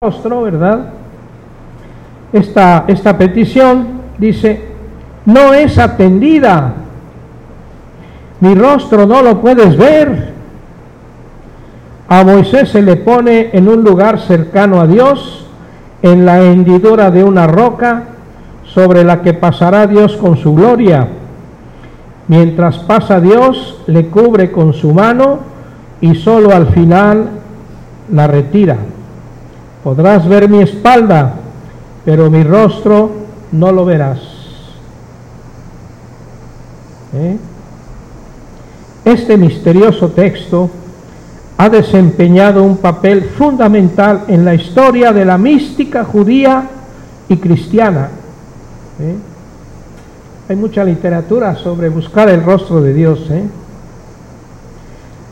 rostro, ¿verdad? Esta, esta petición dice, no es atendida, mi rostro no lo puedes ver. A Moisés se le pone en un lugar cercano a Dios, en la hendidura de una roca, sobre la que pasará Dios con su gloria. Mientras pasa Dios, le cubre con su mano y solo al final la retira. Podrás ver mi espalda, pero mi rostro no lo verás. ¿Eh? Este misterioso texto ha desempeñado un papel fundamental en la historia de la mística judía y cristiana. ¿Eh? Hay mucha literatura sobre buscar el rostro de Dios. ¿eh?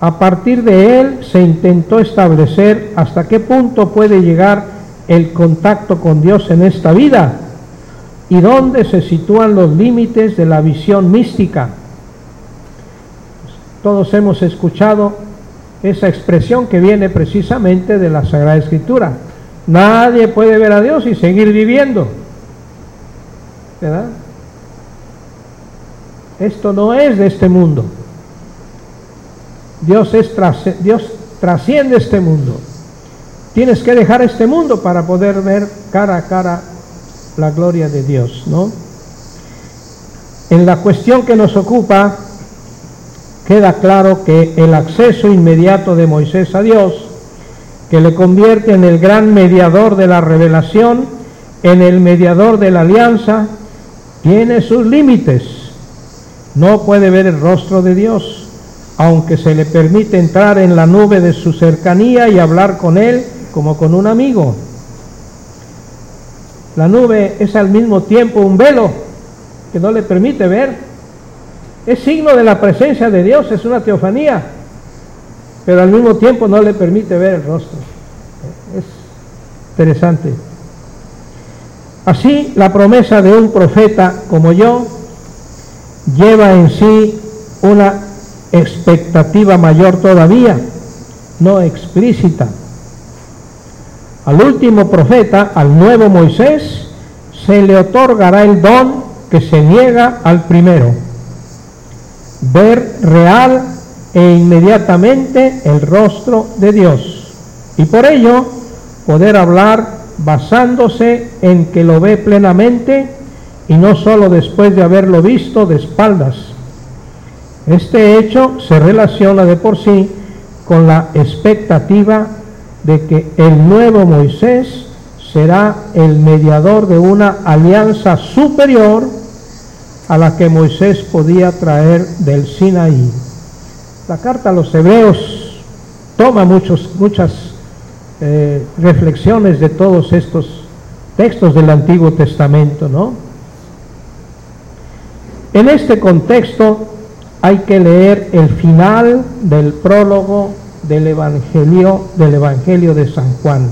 A partir de él se intentó establecer hasta qué punto puede llegar el contacto con Dios en esta vida y dónde se sitúan los límites de la visión mística. Todos hemos escuchado esa expresión que viene precisamente de la Sagrada Escritura. Nadie puede ver a Dios y seguir viviendo. ¿Verdad? Esto no es de este mundo. Dios, es Dios trasciende este mundo. Tienes que dejar este mundo para poder ver cara a cara la gloria de Dios, ¿no? En la cuestión que nos ocupa, queda claro que el acceso inmediato de Moisés a Dios, que le convierte en el gran mediador de la revelación, en el mediador de la alianza, tiene sus límites. No puede ver el rostro de Dios aunque se le permite entrar en la nube de su cercanía y hablar con él como con un amigo. La nube es al mismo tiempo un velo que no le permite ver. Es signo de la presencia de Dios, es una teofanía, pero al mismo tiempo no le permite ver el rostro. Es interesante. Así, la promesa de un profeta como yo lleva en sí una expectativa mayor todavía, no explícita. Al último profeta, al nuevo Moisés, se le otorgará el don que se niega al primero, ver real e inmediatamente el rostro de Dios, y por ello poder hablar basándose en que lo ve plenamente y no sólo después de haberlo visto de espaldas este hecho se relaciona de por sí con la expectativa de que el nuevo Moisés será el mediador de una alianza superior a la que Moisés podía traer del Sinaí. La carta a los hebreos toma muchos, muchas eh, reflexiones de todos estos textos del Antiguo Testamento, ¿no? En este contexto, hay que leer el final del prólogo del Evangelio, del Evangelio de San Juan.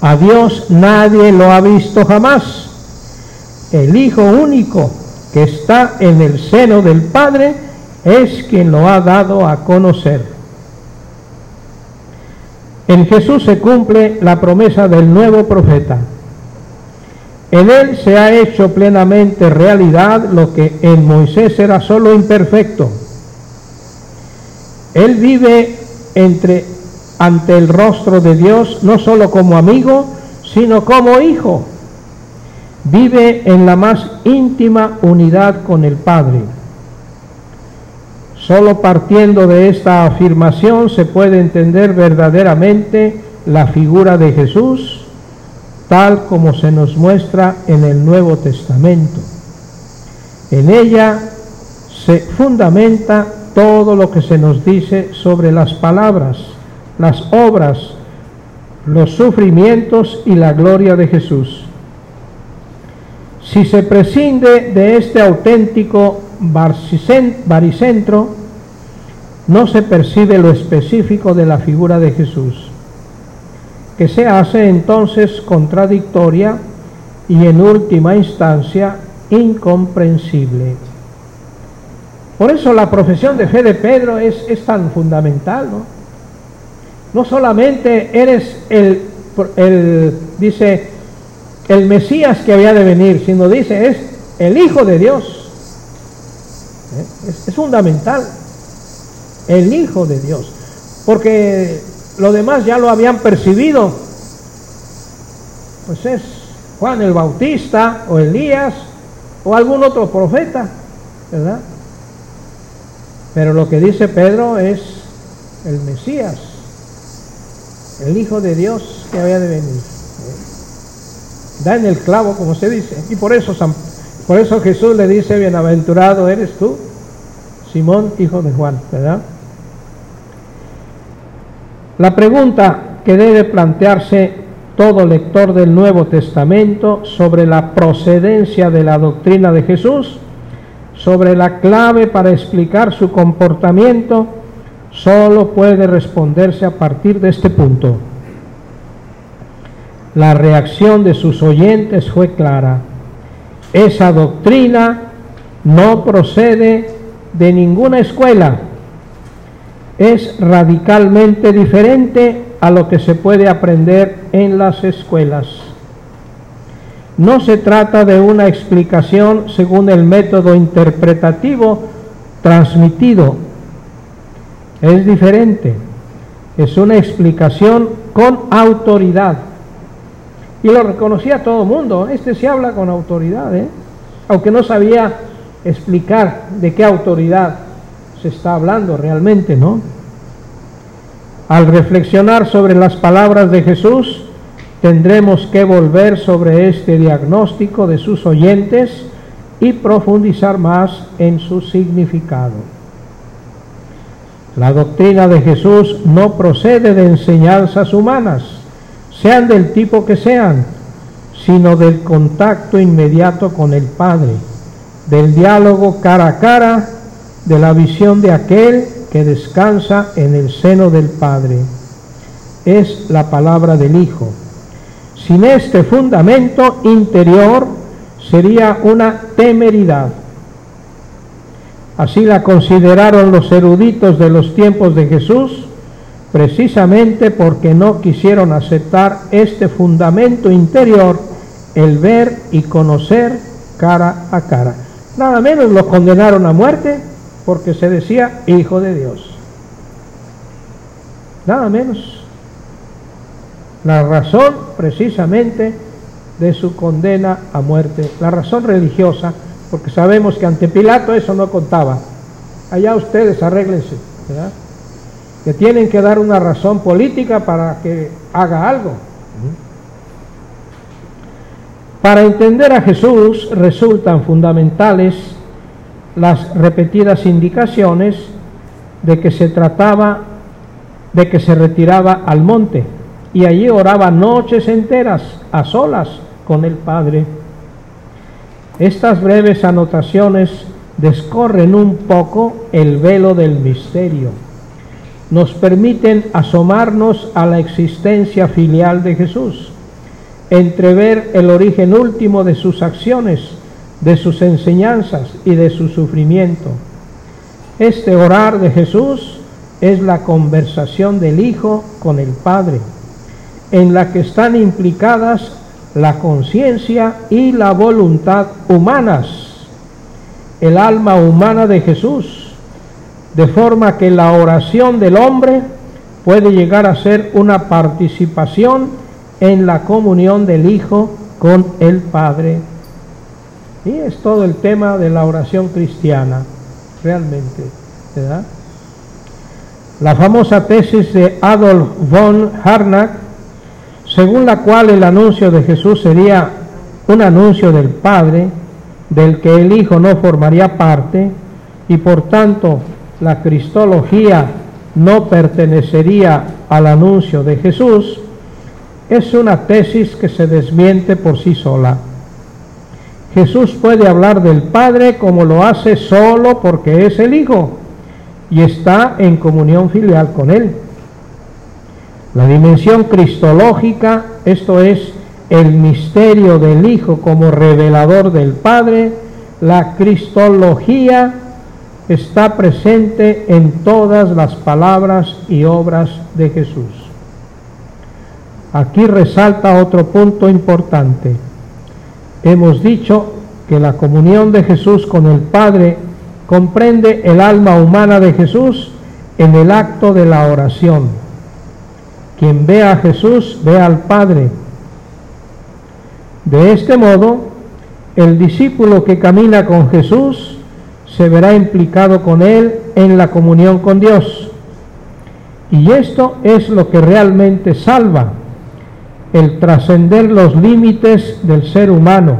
A Dios nadie lo ha visto jamás. El Hijo único que está en el seno del Padre es quien lo ha dado a conocer. En Jesús se cumple la promesa del nuevo profeta en él se ha hecho plenamente realidad lo que en Moisés era solo imperfecto. Él vive entre ante el rostro de Dios no solo como amigo, sino como hijo. Vive en la más íntima unidad con el Padre. Solo partiendo de esta afirmación se puede entender verdaderamente la figura de Jesús tal como se nos muestra en el Nuevo Testamento. En ella se fundamenta todo lo que se nos dice sobre las palabras, las obras, los sufrimientos y la gloria de Jesús. Si se prescinde de este auténtico baricentro, no se percibe lo específico de la figura de Jesús que se hace entonces contradictoria y en última instancia incomprensible. Por eso la profesión de fe de Pedro es, es tan fundamental, ¿no? No solamente eres el el, dice el Mesías que había de venir, sino dice es el Hijo de Dios. ¿Eh? Es, es fundamental. El Hijo de Dios. Porque lo demás ya lo habían percibido. Pues es Juan el Bautista o Elías o algún otro profeta, ¿verdad? Pero lo que dice Pedro es el Mesías, el Hijo de Dios que había de venir. Da en el clavo, como se dice. Y por eso, por eso Jesús le dice, bienaventurado eres tú, Simón, hijo de Juan, ¿verdad? La pregunta que debe plantearse todo lector del Nuevo Testamento sobre la procedencia de la doctrina de Jesús, sobre la clave para explicar su comportamiento, solo puede responderse a partir de este punto. La reacción de sus oyentes fue clara. Esa doctrina no procede de ninguna escuela es radicalmente diferente a lo que se puede aprender en las escuelas. No se trata de una explicación según el método interpretativo transmitido. Es diferente. Es una explicación con autoridad. Y lo reconocía todo el mundo. Este se habla con autoridad, ¿eh? aunque no sabía explicar de qué autoridad se está hablando realmente, ¿no? Al reflexionar sobre las palabras de Jesús, tendremos que volver sobre este diagnóstico de sus oyentes y profundizar más en su significado. La doctrina de Jesús no procede de enseñanzas humanas, sean del tipo que sean, sino del contacto inmediato con el Padre, del diálogo cara a cara de la visión de aquel que descansa en el seno del Padre. Es la palabra del Hijo. Sin este fundamento interior sería una temeridad. Así la consideraron los eruditos de los tiempos de Jesús, precisamente porque no quisieron aceptar este fundamento interior, el ver y conocer cara a cara. Nada menos lo condenaron a muerte porque se decía hijo de Dios. Nada menos. La razón precisamente de su condena a muerte, la razón religiosa, porque sabemos que ante Pilato eso no contaba. Allá ustedes arréglense. Que tienen que dar una razón política para que haga algo. Para entender a Jesús resultan fundamentales las repetidas indicaciones de que se trataba de que se retiraba al monte y allí oraba noches enteras a solas con el Padre. Estas breves anotaciones descorren un poco el velo del misterio. Nos permiten asomarnos a la existencia filial de Jesús, entrever el origen último de sus acciones de sus enseñanzas y de su sufrimiento. Este orar de Jesús es la conversación del Hijo con el Padre, en la que están implicadas la conciencia y la voluntad humanas, el alma humana de Jesús, de forma que la oración del hombre puede llegar a ser una participación en la comunión del Hijo con el Padre y es todo el tema de la oración cristiana, realmente, ¿verdad? La famosa tesis de Adolf von Harnack, según la cual el anuncio de Jesús sería un anuncio del Padre, del que el Hijo no formaría parte, y por tanto la cristología no pertenecería al anuncio de Jesús, es una tesis que se desmiente por sí sola. Jesús puede hablar del Padre como lo hace solo porque es el Hijo y está en comunión filial con Él. La dimensión cristológica, esto es el misterio del Hijo como revelador del Padre, la cristología está presente en todas las palabras y obras de Jesús. aquí resalta otro punto importante. Hemos dicho que la comunión de Jesús con el Padre comprende el alma humana de Jesús en el acto de la oración. Quien ve a Jesús ve al Padre. De este modo, el discípulo que camina con Jesús se verá implicado con Él en la comunión con Dios. Y esto es lo que realmente salva, el trascender los límites del ser humano,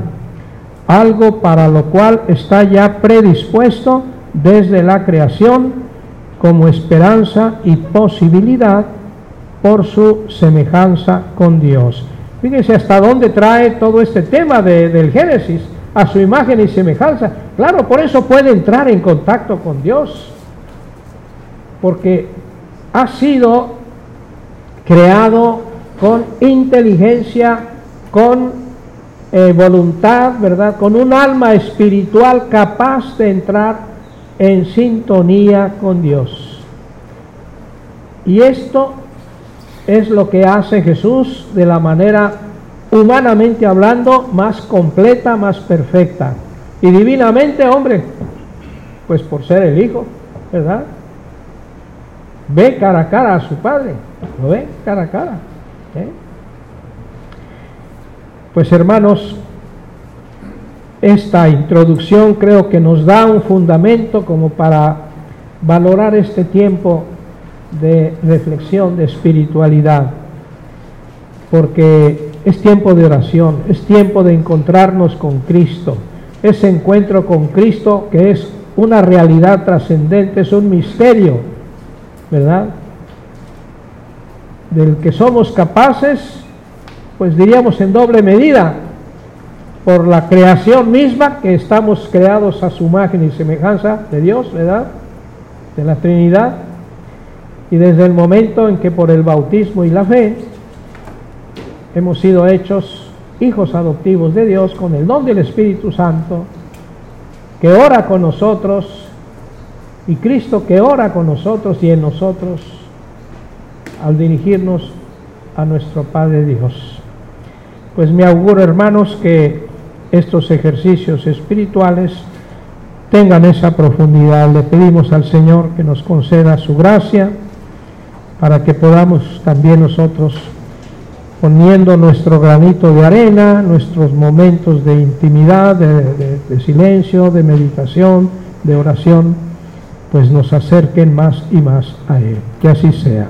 algo para lo cual está ya predispuesto desde la creación como esperanza y posibilidad por su semejanza con Dios. Fíjense hasta dónde trae todo este tema del Génesis a su imagen y semejanza. Claro, por eso puede entrar en contacto con Dios, porque ha sido creado con inteligencia, con eh, voluntad, ¿verdad? Con un alma espiritual capaz de entrar en sintonía con Dios. Y esto es lo que hace Jesús de la manera humanamente hablando, más completa, más perfecta. Y divinamente, hombre, pues por ser el Hijo, ¿verdad? Ve cara a cara a su Padre, lo ve cara a cara. ¿Eh? Pues hermanos, esta introducción creo que nos da un fundamento como para valorar este tiempo de reflexión, de espiritualidad, porque es tiempo de oración, es tiempo de encontrarnos con Cristo. Ese encuentro con Cristo que es una realidad trascendente, es un misterio, ¿verdad? Del que somos capaces, pues diríamos en doble medida, por la creación misma, que estamos creados a su imagen y semejanza de Dios, ¿verdad? De la Trinidad. Y desde el momento en que por el bautismo y la fe hemos sido hechos hijos adoptivos de Dios con el don del Espíritu Santo, que ora con nosotros, y Cristo que ora con nosotros y en nosotros al dirigirnos a nuestro Padre Dios. Pues me auguro, hermanos, que estos ejercicios espirituales tengan esa profundidad. Le pedimos al Señor que nos conceda su gracia para que podamos también nosotros poniendo nuestro granito de arena, nuestros momentos de intimidad, de, silencio, de meditación, de oración, pues nos acerquen más y más a Él. Que así sea.